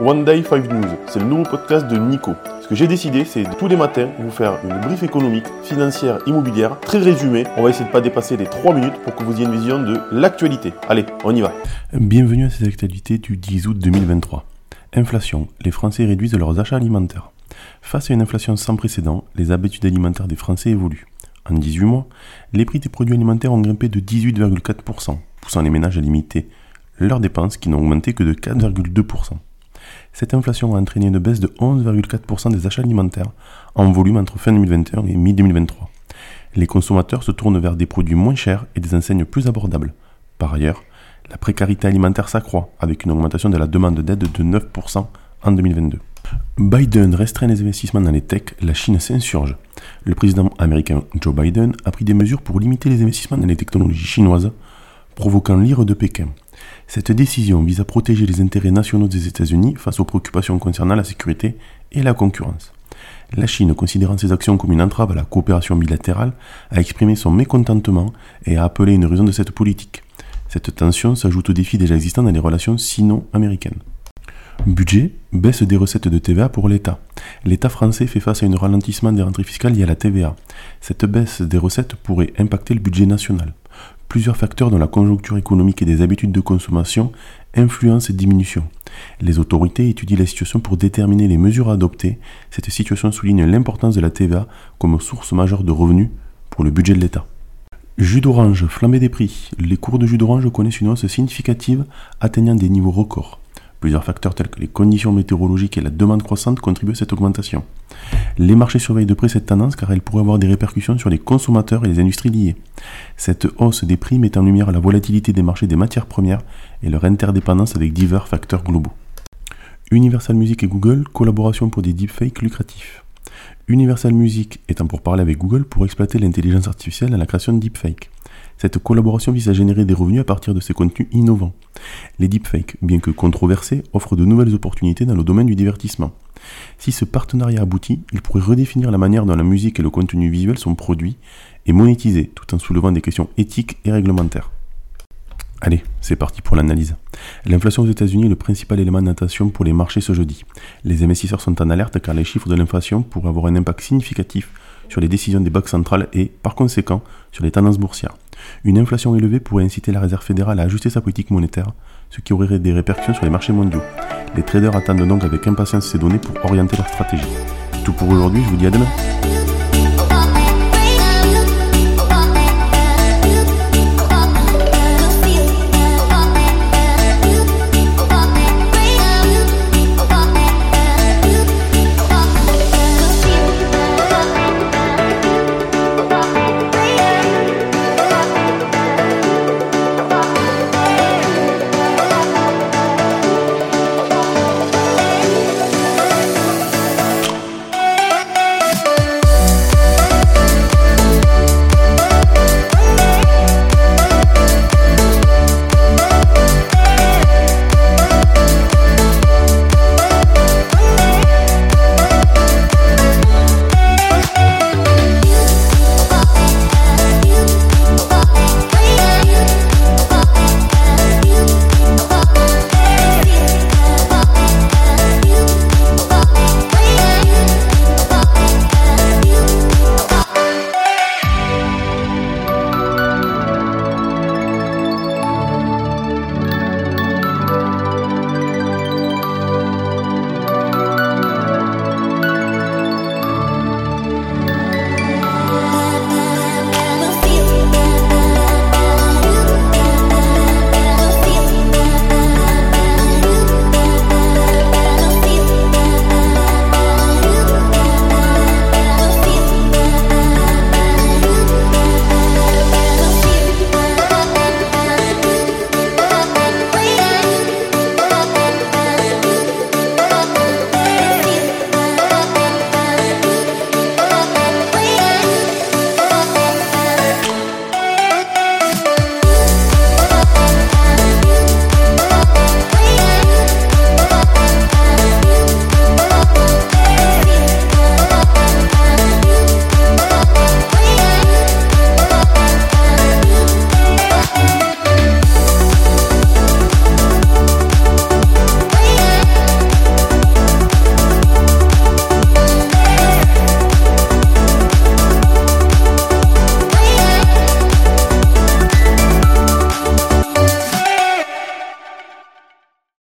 One Day 5 News, c'est le nouveau podcast de Nico. Ce que j'ai décidé, c'est tous les matins vous faire une brief économique, financière, immobilière, très résumée. On va essayer de pas dépasser les 3 minutes pour que vous ayez une vision de l'actualité. Allez, on y va. Bienvenue à cette actualité du 10 août 2023. Inflation. Les Français réduisent leurs achats alimentaires. Face à une inflation sans précédent, les habitudes alimentaires des Français évoluent. En 18 mois, les prix des produits alimentaires ont grimpé de 18,4%, poussant les ménages à limiter leurs dépenses qui n'ont augmenté que de 4,2%. Cette inflation a entraîné une baisse de 11,4% des achats alimentaires en volume entre fin 2021 et mi-2023. Les consommateurs se tournent vers des produits moins chers et des enseignes plus abordables. Par ailleurs, la précarité alimentaire s'accroît avec une augmentation de la demande d'aide de 9% en 2022. Biden restreint les investissements dans les techs, la Chine s'insurge. Le président américain Joe Biden a pris des mesures pour limiter les investissements dans les technologies chinoises, provoquant l'ire de Pékin. Cette décision vise à protéger les intérêts nationaux des États-Unis face aux préoccupations concernant la sécurité et la concurrence. La Chine, considérant ces actions comme une entrave à la coopération bilatérale, a exprimé son mécontentement et a appelé une raison de cette politique. Cette tension s'ajoute aux défis déjà existants dans les relations sino-américaines. Budget, baisse des recettes de TVA pour l'État. L'État français fait face à un ralentissement des rentrées fiscales liées à la TVA. Cette baisse des recettes pourrait impacter le budget national. Plusieurs facteurs dans la conjoncture économique et des habitudes de consommation influencent cette diminution. Les autorités étudient la situation pour déterminer les mesures à adopter. Cette situation souligne l'importance de la TVA comme source majeure de revenus pour le budget de l'État. Jus d'orange, flambée des prix. Les cours de jus d'orange connaissent une hausse significative atteignant des niveaux records. Plusieurs facteurs tels que les conditions météorologiques et la demande croissante contribuent à cette augmentation. Les marchés surveillent de près cette tendance car elle pourrait avoir des répercussions sur les consommateurs et les industries liées. Cette hausse des prix met en lumière la volatilité des marchés des matières premières et leur interdépendance avec divers facteurs globaux. Universal Music et Google, collaboration pour des deepfakes lucratifs. Universal Music étant pour parler avec Google pour exploiter l'intelligence artificielle à la création de deepfakes. Cette collaboration vise à générer des revenus à partir de ces contenus innovants. Les deepfakes, bien que controversés, offrent de nouvelles opportunités dans le domaine du divertissement. Si ce partenariat aboutit, il pourrait redéfinir la manière dont la musique et le contenu visuel sont produits et monétisés, tout en soulevant des questions éthiques et réglementaires. Allez, c'est parti pour l'analyse. L'inflation aux États-Unis est le principal élément d'attention pour les marchés ce jeudi. Les investisseurs sont en alerte car les chiffres de l'inflation pourraient avoir un impact significatif sur les décisions des banques centrales et, par conséquent, sur les tendances boursières. Une inflation élevée pourrait inciter la Réserve fédérale à ajuster sa politique monétaire, ce qui aurait des répercussions sur les marchés mondiaux. Les traders attendent donc avec impatience ces données pour orienter leur stratégie. tout pour aujourd'hui, je vous dis à demain.